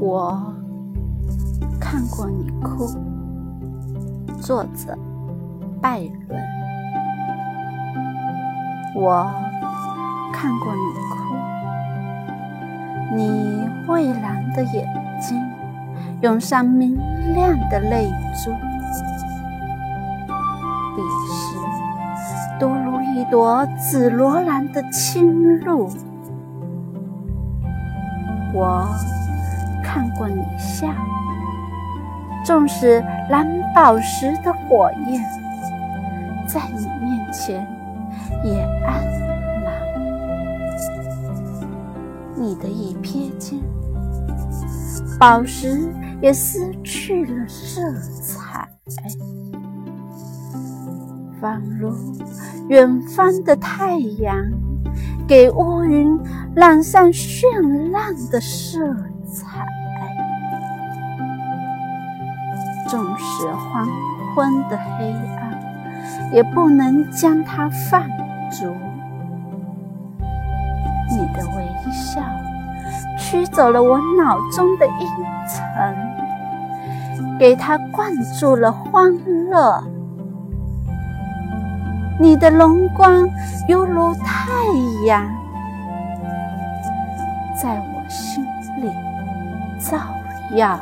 我看过你哭，作者拜伦。我看过你哭，你蔚蓝的眼睛涌上明亮的泪珠，彼时多如一朵紫罗兰的清露。我看过你笑，纵使蓝宝石的火焰在你面前也暗了。你的一瞥间，宝石也失去了色彩，仿如远方的太阳。给乌云染上绚烂的色彩，纵使黄昏的黑暗，也不能将它放逐。你的微笑驱走了我脑中的阴沉，给它灌注了欢乐。你的荣光犹如太阳，在我心里照耀。